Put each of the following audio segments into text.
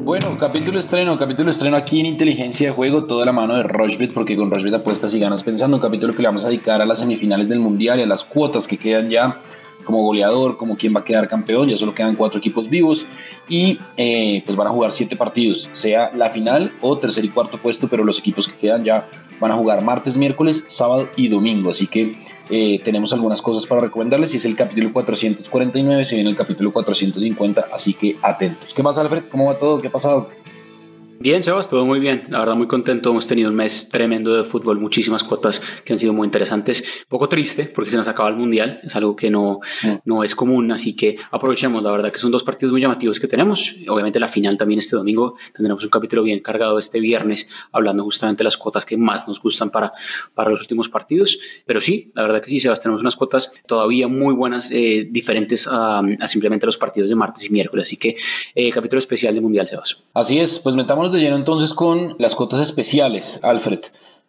Bueno, capítulo estreno, capítulo estreno aquí en Inteligencia de Juego, toda la mano de Rochbet, porque con Rochbet apuestas y ganas pensando, un capítulo que le vamos a dedicar a las semifinales del Mundial y a las cuotas que quedan ya como goleador, como quien va a quedar campeón, ya solo quedan cuatro equipos vivos y eh, pues van a jugar siete partidos, sea la final o tercer y cuarto puesto, pero los equipos que quedan ya van a jugar martes, miércoles, sábado y domingo, así que eh, tenemos algunas cosas para recomendarles y es el capítulo 449, se viene el capítulo 450, así que atentos. ¿Qué más Alfred? ¿Cómo va todo? ¿Qué ha pasado? Bien, Sebas, todo muy bien. La verdad, muy contento. Hemos tenido un mes tremendo de fútbol, muchísimas cuotas que han sido muy interesantes. Un poco triste porque se nos acaba el mundial, es algo que no, mm. no es común, así que aprovechemos. La verdad que son dos partidos muy llamativos que tenemos. Obviamente, la final también este domingo. Tendremos un capítulo bien cargado este viernes, hablando justamente de las cuotas que más nos gustan para, para los últimos partidos. Pero sí, la verdad que sí, Sebas, tenemos unas cuotas todavía muy buenas, eh, diferentes a, simplemente los partidos de martes y miércoles. Así que, eh, capítulo especial de mundial, Sebas. Así es, pues metamos de lleno entonces con las cuotas especiales, Alfred.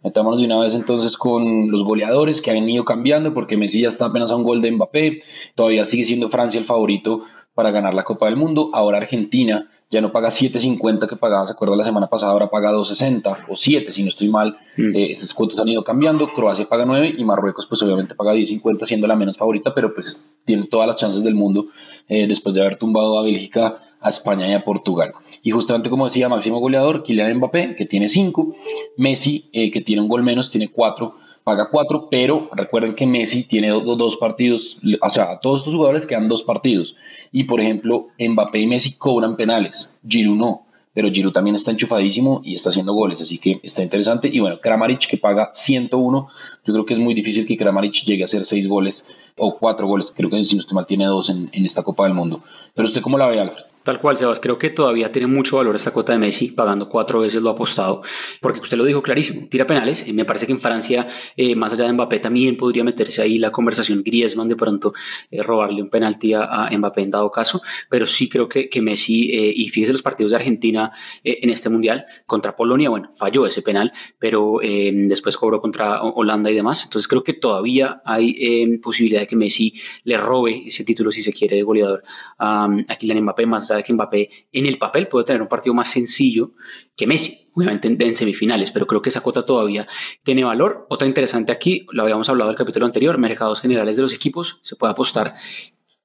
Metámonos de una vez entonces con los goleadores que han ido cambiando, porque Messi ya está apenas a un gol de Mbappé, todavía sigue siendo Francia el favorito para ganar la Copa del Mundo, ahora Argentina ya no paga 7.50 que pagaba, se acuerda la semana pasada, ahora paga 2.60 o 7 si no estoy mal, mm. eh, esas cuotas han ido cambiando, Croacia paga 9 y Marruecos pues obviamente paga 10.50 siendo la menos favorita, pero pues tiene todas las chances del mundo eh, después de haber tumbado a Bélgica a España y a Portugal. Y justamente como decía, máximo goleador, Kylian Mbappé, que tiene 5, Messi, eh, que tiene un gol menos, tiene 4, paga 4, pero recuerden que Messi tiene dos partidos, o sea, todos estos jugadores quedan dos partidos. Y por ejemplo, Mbappé y Messi cobran penales, Giroud no. Pero Giroud también está enchufadísimo y está haciendo goles, así que está interesante. Y bueno, Kramaric que paga 101, yo creo que es muy difícil que Kramaric llegue a hacer 6 goles o 4 goles, creo que si no estoy mal tiene 2 en, en esta Copa del Mundo. Pero usted cómo la ve, Alfred? Tal cual, Sebas. Creo que todavía tiene mucho valor esta cuota de Messi, pagando cuatro veces lo apostado, porque usted lo dijo clarísimo, tira penales. Me parece que en Francia, eh, más allá de Mbappé, también podría meterse ahí la conversación Griezmann de pronto, eh, robarle un penalti a, Mbappé en dado caso, pero sí creo que, que Messi, eh, y fíjese los partidos de Argentina en este Mundial, contra Polonia, bueno, falló ese penal, pero después cobró contra Holanda y demás. Entonces creo que todavía hay posibilidad de que Messi le robe ese título, si se quiere, de goleador a, a Kylian Mbappé, más que Mbappé en el papel puede tener un partido más sencillo que Messi, obviamente en, semifinales, pero creo que esa cuota todavía tiene valor. Otra interesante aquí, lo habíamos hablado en capítulo anterior, mercados generales de los equipos, se puede apostar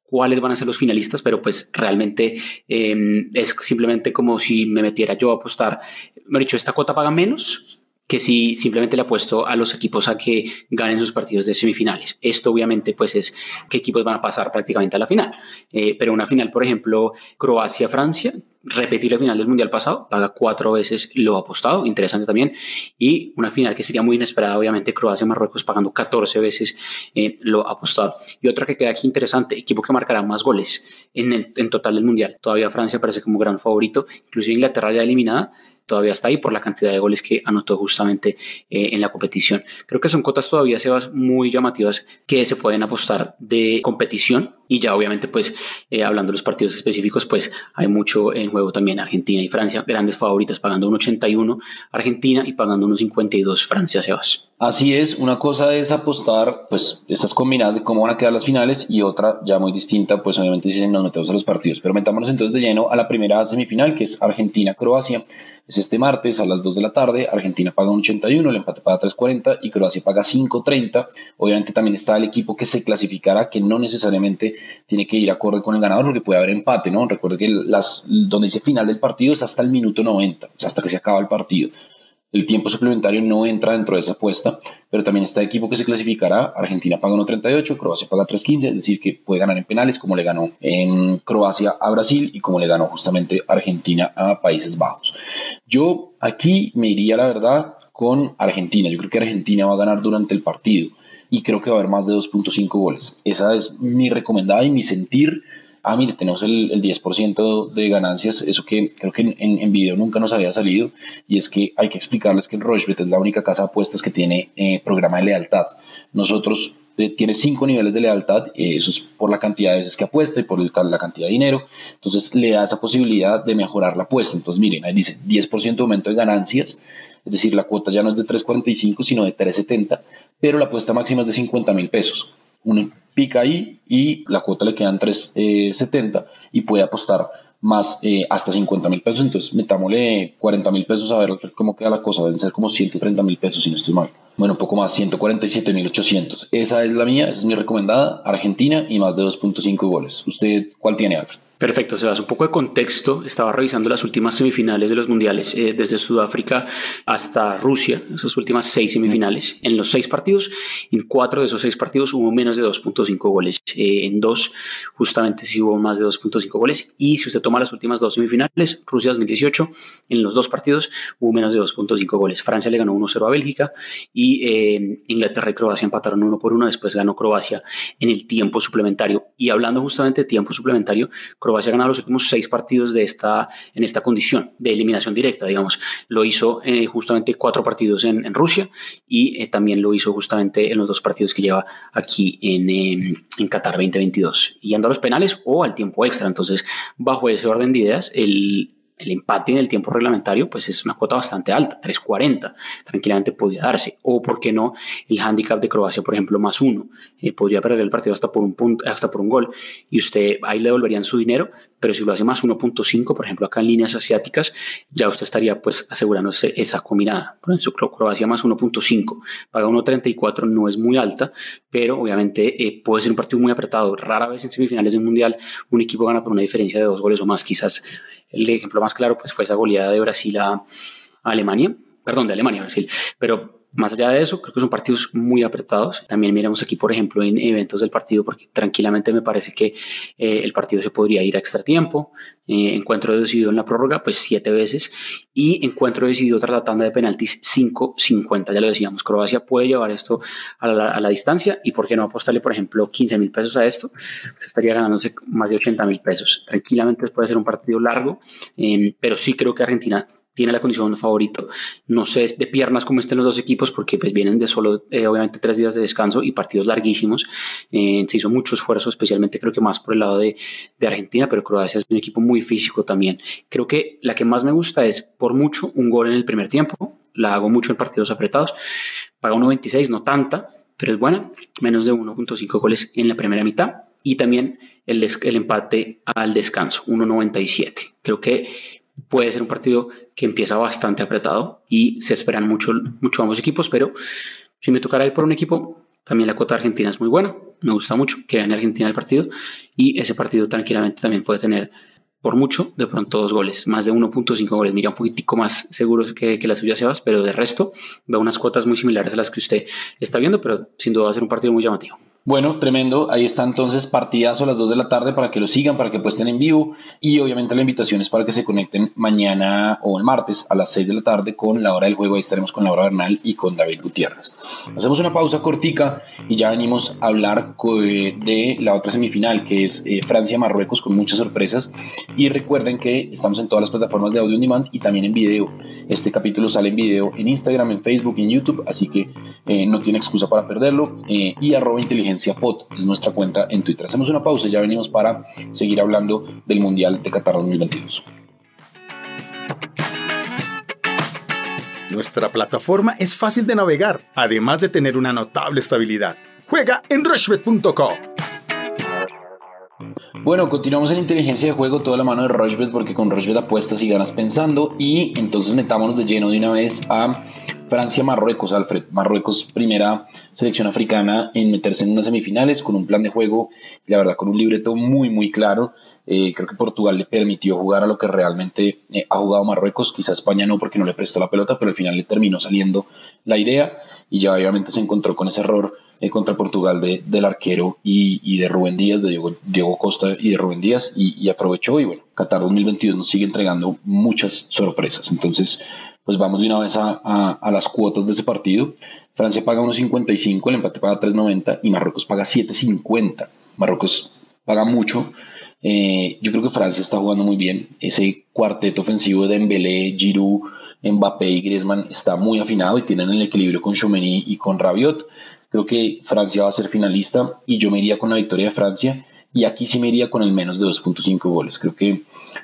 cuáles van a ser los finalistas, pero pues realmente em, es simplemente como si me metiera yo a apostar, me he dicho, esta cuota paga menos, que si simplemente le apuesto a los equipos a que ganen sus partidos de semifinales. Esto obviamente pues es qué equipos van a pasar prácticamente a la final. Eh, pero una final, por ejemplo, Croacia-Francia, repetir la final del Mundial pasado, paga cuatro veces lo apostado, interesante también. Y una final que sería muy inesperada, obviamente, Croacia-Marruecos pagando 14 veces eh, lo apostado. Y otra que queda aquí interesante, equipo que marcará más goles en, el, en total del Mundial. Todavía Francia parece como gran favorito, inclusive Inglaterra ya eliminada todavía está ahí por la cantidad de goles que anotó justamente eh, en la competición. Creo que son cotas todavía, Sebas, muy llamativas que se pueden apostar de competición y ya obviamente pues eh, hablando de los partidos específicos pues hay mucho en juego también Argentina y Francia, grandes favoritas pagando un 81 Argentina y pagando un 52 Francia, Sebas. Así es, una cosa es apostar pues estas combinadas de cómo van a quedar las finales y otra ya muy distinta pues obviamente si nos metemos a los partidos, pero metámonos entonces de lleno a la primera semifinal que es Argentina-Croacia es este martes a las 2 de la tarde. Argentina paga un 81, el empate paga 3.40 y Croacia paga 5.30. Obviamente también está el equipo que se clasificará, que no necesariamente tiene que ir acorde con el ganador porque puede haber empate, ¿no? Recuerde que las, donde dice final del partido es hasta el minuto 90, o sea, hasta que se acaba el partido. El tiempo suplementario no entra dentro de esa apuesta, pero también está equipo que se clasificará. Argentina paga 1.38, Croacia paga 3.15, es decir, que puede ganar en penales como le ganó en Croacia a Brasil y como le ganó justamente Argentina a Países Bajos. Yo aquí me iría, la verdad, con Argentina. Yo creo que Argentina va a ganar durante el partido y creo que va a haber más de 2.5 goles. Esa es mi recomendada y mi sentir ah, mire, tenemos el, el 10% de ganancias, eso que creo que en, en, video nunca nos había salido, y es que hay que explicarles que el Rochebet es la única casa de apuestas que tiene eh, programa de lealtad. Nosotros eh, tiene cinco niveles de lealtad, eh, eso es por la cantidad de veces que apuesta y por la cantidad de dinero, entonces le da esa posibilidad de mejorar la apuesta. Entonces, miren, ahí dice 10% de aumento de ganancias, es decir, la cuota ya no es de 3.45, sino de 3.70, pero la apuesta máxima es de 50 mil pesos. Un pica ahí y la cuota le quedan 3.70 eh, y puede apostar más eh, hasta 50 mil pesos. Entonces, metámosle 40 mil pesos a ver cómo queda la cosa. Deben ser como 130 mil pesos, si no estoy mal. Bueno, un poco más, 147 mil 800. Esa es la mía, esa es mi recomendada. Argentina y más de 2.5 goles. ¿Usted cuál tiene, Alfred? Perfecto, Sebas. Un poco de contexto. Estaba revisando las últimas semifinales de los mundiales, eh, desde Sudáfrica hasta Rusia, esas últimas seis semifinales. En los seis partidos, en cuatro de esos seis partidos hubo menos de 2.5 goles. Eh, en dos, justamente sí hubo más de 2.5 goles. Y si usted toma las últimas dos semifinales, Rusia 2018, en los dos partidos hubo menos de 2.5 goles. Francia le ganó 1-0 a Bélgica y eh, Inglaterra y Croacia empataron uno por uno. Después ganó Croacia en el tiempo suplementario. Y hablando justamente de tiempo suplementario, Croacia ha ganado los últimos seis partidos de esta, en esta condición de eliminación directa, digamos. Lo hizo eh, justamente cuatro partidos en, Rusia y eh, también lo hizo justamente en los dos partidos que lleva aquí en, em, en Qatar 2022. Yendo a los penales o al tiempo extra. Entonces, bajo ese orden de ideas, el, el empate en el tiempo reglamentario pues es una cuota bastante alta, 3.40, tranquilamente podría darse. O, ¿por qué no? El handicap de Croacia, por ejemplo, más uno. Eh, podría perder el partido hasta por, un punto, hasta por un gol y usted ahí le devolverían su dinero, pero si lo hace más 1.5, por ejemplo, acá en líneas asiáticas, ya usted estaría pues asegurándose esa combinada. Por ejemplo, Croacia más 1.5, paga 1.34, no es muy alta, pero obviamente eh, puede ser un partido muy apretado. Rara vez en semifinales de un mundial un equipo gana por una diferencia de dos goles o más, quizás el ejemplo más claro pues, fue esa goleada de Brasil a, Alemania, perdón, de Alemania a Brasil, pero más allá de eso, creo que son partidos muy apretados. También miramos aquí, por ejemplo, en eventos del partido, porque tranquilamente me parece que eh, el partido se podría ir a extra tiempo. Eh, encuentro decidido en la prórroga, pues siete veces. Y encuentro decidido tras la de penaltis 5-50. Ya lo decíamos, Croacia puede llevar esto a la, distancia. ¿Y por qué no apostarle, por ejemplo, 15 mil pesos a esto? Se estaría ganándose más de 80 mil pesos. Tranquilamente puede ser un partido largo, eh, pero sí creo que Argentina tiene la condición favorito. No sé de piernas cómo estén los dos equipos porque pues vienen de solo, eh, obviamente, tres días de descanso y partidos larguísimos. Eh, se hizo mucho esfuerzo, especialmente creo que más por el lado de, de, Argentina, pero Croacia es un equipo muy físico también. Creo que la que más me gusta es por mucho un gol en el primer tiempo. La hago mucho en partidos apretados. Paga 1.26, no tanta, pero es buena. Menos de 1.5 goles en la primera mitad. Y también el, el empate al descanso, 1.97. Creo que puede ser un partido que empieza bastante apretado y se esperan mucho, mucho ambos equipos, pero si me tocara ir por un equipo, también la cuota argentina es muy buena. Me gusta mucho que gane Argentina el partido y ese partido tranquilamente también puede tener por mucho, de pronto dos goles, más de 1.5 goles. Mira, un poquitico más seguro que, que la suya, Sebas, pero de resto veo unas cuotas muy similares a las que usted está viendo, pero sin duda va a ser un partido muy llamativo. Bueno, tremendo. Ahí está entonces partidas a las 2 de la tarde para que lo sigan, para que estén en vivo. Y obviamente la invitación es para que se conecten mañana o el martes a las 6 de la tarde con la hora del juego. Ahí estaremos con Laura Bernal y con David Gutiérrez. Hacemos una pausa cortica y ya venimos a hablar de la otra semifinal que es eh, Francia-Marruecos con muchas sorpresas. Y recuerden que estamos en todas las plataformas de audio on demand y también en video. Este capítulo sale en video en Instagram, en Facebook, en YouTube, así que eh, no tiene excusa para perderlo. Eh, y arroba POT, es nuestra cuenta en Twitter. Hacemos una pausa y ya venimos para seguir hablando del Mundial de Qatar 2022. Nuestra plataforma es fácil de navegar, además de tener una notable estabilidad. Juega en rushbet.com. Bueno, continuamos en inteligencia de juego, toda la mano de Rushbet, porque con Rushbet apuestas y ganas pensando. Y entonces metámonos de lleno de una vez a Francia-Marruecos, Alfred. Marruecos, primera selección africana en meterse en unas semifinales con un plan de juego, la verdad, con un libreto muy, muy claro. Eh, creo que Portugal le permitió jugar a lo que realmente eh, ha jugado Marruecos. Quizá España no, porque no le prestó la pelota, pero al final le terminó saliendo la idea y ya obviamente se encontró con ese error eh, contra Portugal de, del arquero y, de Rubén Díaz, de Diego, Costa y de Rubén Díaz, y, aprovechó. Y bueno, Qatar 2022 nos sigue entregando muchas sorpresas. Entonces, pues vamos de una vez a, las cuotas de ese partido. Francia paga 1.55, el empate paga 3.90 y Marruecos paga 7.50. Marruecos paga mucho. Eh, yo creo que Francia está jugando muy bien. Ese cuarteto ofensivo de Dembélé, Giroud, Mbappé y Griezmann está muy afinado y tienen el equilibrio con Chomeny y con Rabiot. Creo que Francia va a ser finalista y yo me iría con la victoria de Francia. Y aquí sí me iría con el menos de 2.5 goles. Creo que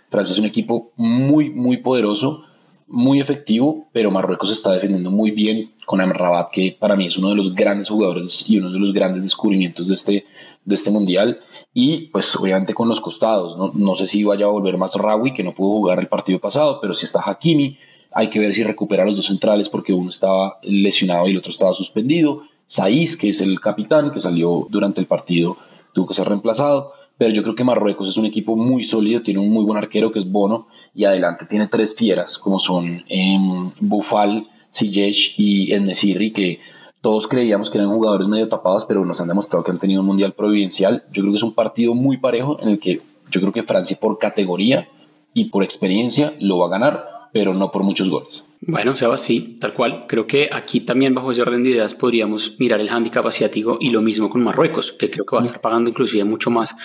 Francia es un equipo muy, muy poderoso muy efectivo, pero Marruecos está defendiendo muy bien con Amrabat, que para mí es uno de los grandes jugadores y uno de los grandes descubrimientos de este, de este mundial. Y pues obviamente con los costados, no, no sé si vaya a volver más Rawi, que no pudo jugar el partido pasado, pero si está Hakimi, hay que ver si recupera los dos centrales porque uno estaba lesionado y el otro estaba suspendido. Saiz, que es el capitán, que salió durante el partido, tuvo que ser reemplazado pero yo creo que Marruecos es un equipo muy sólido, tiene un muy buen arquero que es Bono y adelante tiene tres fieras como son eh, Bufal, Sijesh y Enesiri que todos creíamos que eran jugadores medio tapados, pero nos han demostrado que han tenido un mundial providencial. Yo creo que es un partido muy parejo en el que yo creo que Francia por categoría y por experiencia lo va a ganar, pero no por muchos goles. Bueno, Seba, sí, tal cual. Creo que aquí también bajo ese orden de ideas podríamos mirar el handicap asiático y lo mismo con Marruecos, que creo que va a estar pagando inclusive mucho más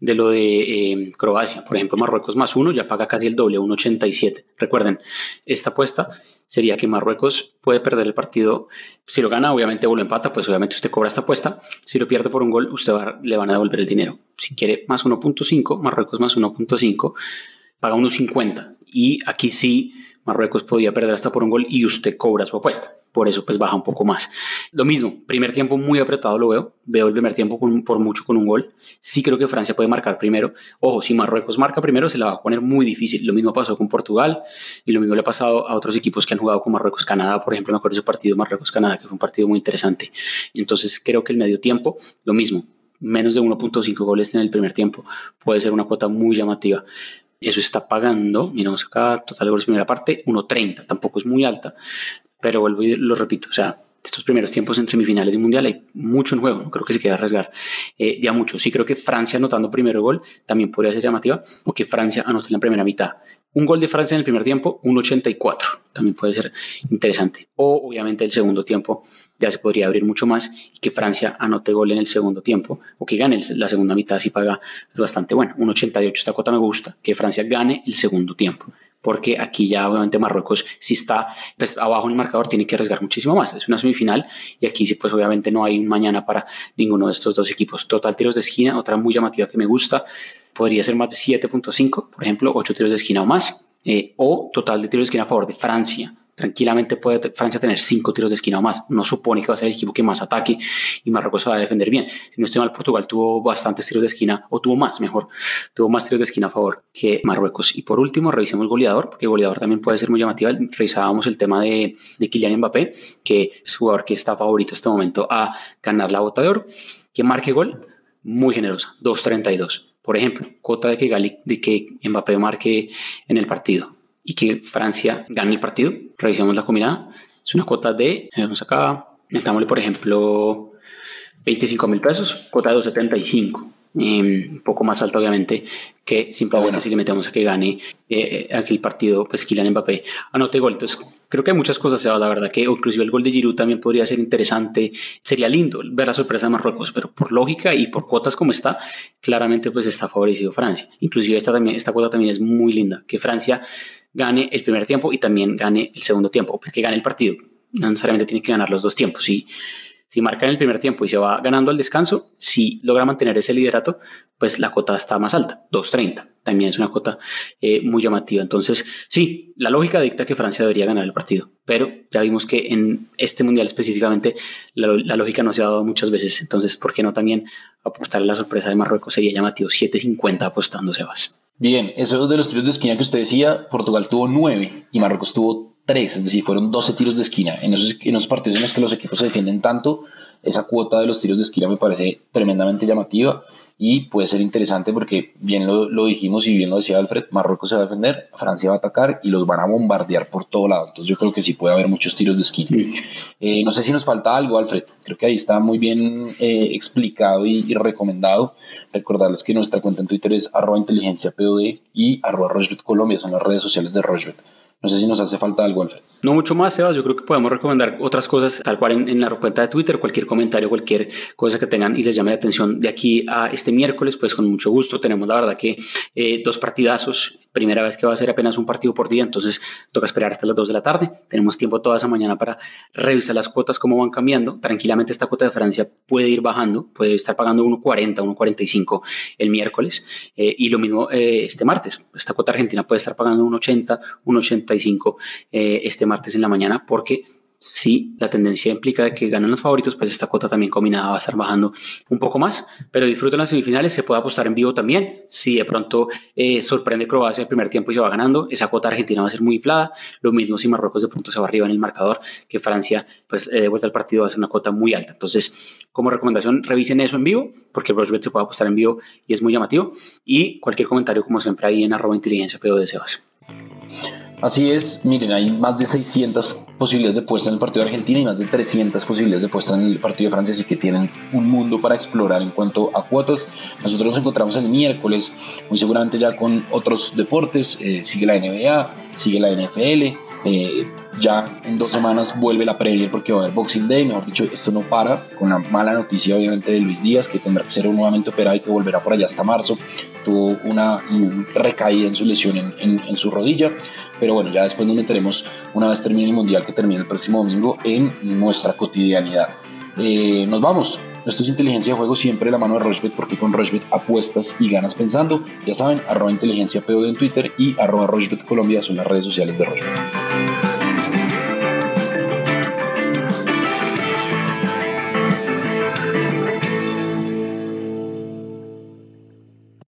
de lo de eh, Croacia. Por ejemplo, Marruecos más uno ya paga casi el doble, 1,87. Recuerden, esta apuesta sería que Marruecos puede perder el partido. Si lo gana, obviamente, o lo empata, pues obviamente usted cobra esta apuesta. Si lo pierde por un gol, usted le van a devolver el dinero. Si quiere más 1.5, Marruecos más 1.5, paga 1.50. Y aquí sí Marruecos podía perder hasta por un gol y usted cobra su apuesta. Por eso pues baja un poco más. Lo mismo, primer tiempo muy apretado lo veo. Veo el primer tiempo por mucho con un gol. Sí creo que Francia puede marcar primero. Ojo, si Marruecos marca primero se la va a poner muy difícil. Lo mismo pasó con Portugal y lo mismo le ha pasado a otros equipos que han jugado con Marruecos-Canadá. Por ejemplo, me acuerdo ese partido Marruecos-Canadá que fue un partido muy interesante. Entonces creo que el medio tiempo, lo mismo. Menos de 1.5 goles en el primer tiempo puede ser una cuota muy llamativa. Eso está pagando, miramos acá, total goles primera parte, 1.30, tampoco es muy alta, pero vuelvo y lo repito, o sea, estos primeros tiempos en semifinales de mundial hay mucho en juego, no creo que se quiera arriesgar eh, ya mucho. Sí creo que Francia anotando primero gol también podría ser llamativa, o que Francia anote en la primera mitad. Un gol de Francia en el primer tiempo, 1.84, también puede ser interesante. O obviamente el segundo tiempo ya se podría abrir mucho más y que Francia anote gol en el segundo tiempo o que gane la segunda mitad si paga es bastante bueno. 1.88, esta cuota me gusta, que Francia gane el segundo tiempo porque aquí ya obviamente Marruecos si está pues, abajo en el marcador tiene que arriesgar muchísimo más. Es una semifinal y aquí sí pues obviamente no hay un mañana para ninguno de estos dos equipos. Total tiros de esquina, otra muy llamativa que me gusta, podría ser más de 7.5, por ejemplo, 8 tiros de esquina o más, eh, o total de tiros de esquina a favor de Francia. Tranquilamente puede Francia tener 5 tiros de esquina o más. No supone que va a ser el equipo que más ataque y Marruecos va a defender bien. Si no estoy mal, Portugal tuvo bastantes tiros de esquina, o tuvo más, mejor, tuvo más tiros de esquina a favor que Marruecos. Y por último, revisemos goleador, porque goleador también puede ser muy llamativo. Revisábamos el tema de, de Kylian Mbappé, que es jugador que está favorito en este momento a ganar la bota de oro. Que marque gol, muy generosa, 2.32. Por ejemplo, cuota de que, Gali, de que Mbappé marque en el partido y que Francia gane el partido. Revisamos la combinada. Es una cuota de, vamos acá, metámosle por ejemplo 25 mil pesos, cuota de 275. Em, un poco más alta obviamente que simplemente si le metemos a que gane eh, aquel partido pues Kylian Mbappé anote gol. Entonces creo que hay muchas cosas la verdad que inclusive el gol de Giroud también podría ser interesante. Sería lindo ver la sorpresa de Marruecos pero por lógica y por cuotas como está claramente pues está favorecido Francia. Inclusive esta también esta cuota también es muy linda que Francia gane el primer tiempo y también gane el segundo tiempo pues que gane el partido. No necesariamente tiene que ganar los dos tiempos y si marca en el primer tiempo y se va ganando al descanso, si logra mantener ese liderato, pues la cota está más alta, 2.30. También es una cota eh, muy llamativa. Entonces, sí, la lógica dicta que Francia debería ganar el partido, pero ya vimos que en este mundial específicamente la, lógica no se ha dado muchas veces. Entonces, ¿por qué no también apostar a la sorpresa de Marruecos? Sería llamativo 7.50 apostando Sebas. Bien, eso de los tiros de esquina que usted decía, Portugal tuvo 9 y Marruecos tuvo tres, es decir, fueron 12 tiros de esquina. En esos, en esos partidos en los que los equipos se defienden tanto, esa cuota de los tiros de esquina me parece tremendamente llamativa y puede ser interesante porque bien lo, lo, dijimos y bien lo decía Alfred, Marruecos se va a defender, Francia va a atacar y los van a bombardear por todo lado. Entonces yo creo que sí puede haber muchos tiros de esquina. Eh, no sé si nos falta algo, Alfred. Creo que ahí está muy bien eh, explicado y, recomendado. Recordarles que nuestra cuenta en Twitter es arroba inteligencia POD y arroba Colombia, son las redes sociales de Rochebet. No sé si nos hace falta algo, Alfred. No mucho más, Sebas. Yo creo que podemos recomendar otras cosas, tal cual en, la cuenta de Twitter, cualquier comentario, cualquier cosa que tengan y les llame la atención de aquí a este miércoles, pues con mucho gusto. Tenemos la verdad que eh, dos partidazos primera vez que va a ser apenas un partido por día, entonces toca esperar hasta las 2 de la tarde. Tenemos tiempo toda esa mañana para revisar las cuotas, cómo van cambiando. Tranquilamente esta cuota de Francia puede ir bajando, puede estar pagando 1.40, 1.45 el miércoles eh, y lo mismo eh, este martes. Esta cuota argentina puede estar pagando 1.80, 1.85 eh, este martes en la mañana porque si la tendencia implica que ganan los favoritos, pues esta cuota también combinada va a estar bajando un poco más. Pero disfruten las semifinales, se puede apostar en vivo también. Si de pronto eh, sorprende Croacia el primer tiempo y se va ganando, esa cuota argentina va a ser muy inflada. Lo mismo si Marruecos de pronto se va arriba en el marcador, que Francia, pues eh, de vuelta al partido va a ser una cuota muy alta. Entonces, como recomendación, revisen eso en vivo, porque el se puede apostar en vivo y es muy llamativo. Y cualquier comentario, como siempre, ahí en arroba inteligencia de Sebas. Así es, miren, hay más de 600 posibilidades de puesta en el partido de Argentina y más de 300 posibilidades de puesta en el partido de Francia, así que tienen un mundo para explorar en cuanto a cuotas. Nosotros nos encontramos el miércoles, muy seguramente ya con otros deportes, eh, sigue la NBA, sigue la NFL, eh, ya en dos semanas vuelve la Premier porque va a haber Boxing Day. Mejor dicho, esto no para. Con la mala noticia, obviamente, de Luis Díaz, que tendrá que ser nuevamente operado y que volverá por allá hasta marzo. Tuvo una recaída en su lesión en, su rodilla. Pero bueno, ya después nos meteremos, una vez termine el mundial, que termine el próximo domingo, en nuestra cotidianidad. Eh, nos vamos. Esto es inteligencia de juego siempre de la mano de Rochbet porque con Rochbet apuestas y ganas pensando. Ya saben, arroba inteligencia POD en Twitter y arroba Rochbet Colombia son las redes sociales de Rochbet.